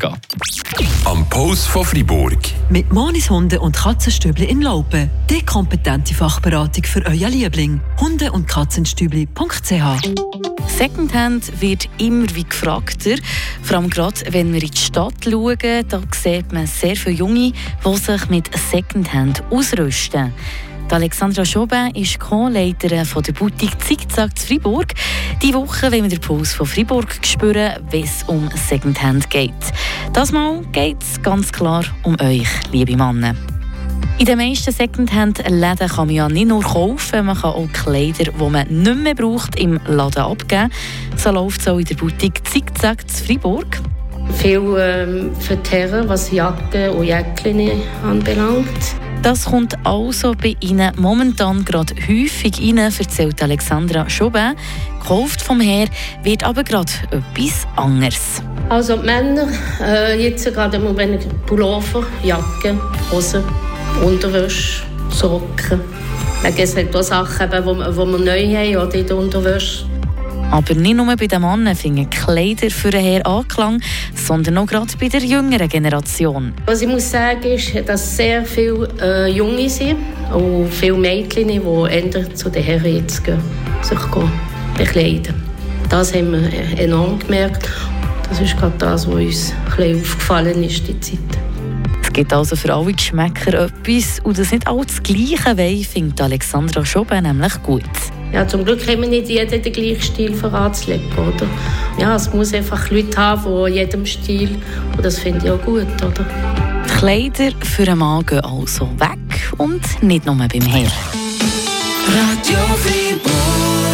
gehen. Am Post von Fribourg. Mit Monis Hunde und Katzenstübli in Laupen. Die kompetente Fachberatung für euer Liebling. Hunde- und Katzenstübli.ch Secondhand wird immer wie gefragter. Vor allem gerade, wenn wir in die Stadt schauen, da sieht man sehr viele Junge, die sich mit Secondhand ausrüsten. Die Alexandra Chaubin ist Co-Leiterin der Boutique Zickzack zu Fribourg. Diese Woche wollen wir den Puls von Fribourg spüren, wenn es um Secondhand geht. Das Mal geht es ganz klar um euch, liebe Männer. In den meisten Secondhand-Läden kann man ja nicht nur kaufen, man kann auch Kleider, die man nicht mehr braucht, im Laden abgeben. So läuft es auch in der Boutique Zickzack zu Fribourg. Viel ähm, Herren, was Jacken und Jäckchen anbelangt. Das kommt also bei Ihnen momentan gerade häufig rein, erzählt Alexandra Chaubin. Gekauft vom Herr wird aber gerade etwas anderes. Also die Männer, äh, jetzt gerade im Moment Pullover, Jacke, Hosen, Unterwäsche, Socken. Es gibt auch Sachen, die wir neu haben, oder in der Unterwäsche. Aber nicht nur bei den Männern finden Kleider für den Herr Anklang, sondern auch gerade bei der jüngeren Generation. Was ich muss sagen ist, dass sehr viele äh, Junge sind und viele Mädchen, die eher zu den Herren jetzt gehen, sich gehen, bekleiden. Das haben wir enorm gemerkt. Das ist gerade das, was uns ein aufgefallen ist, die Zeit. Es gibt also für alle Geschmäcker etwas und das nicht alles das Gleiche wollen, findet Alexandra Schoben nämlich gut. Ja, zum Glück haben wir nicht jeden den gleichen Stil voranzulegen, oder? Ja, es muss einfach Leute haben von jedem Stil und das finde ich auch gut, oder? Die Kleider für einen Mann gehen also weg und nicht nur beim Herr. Radio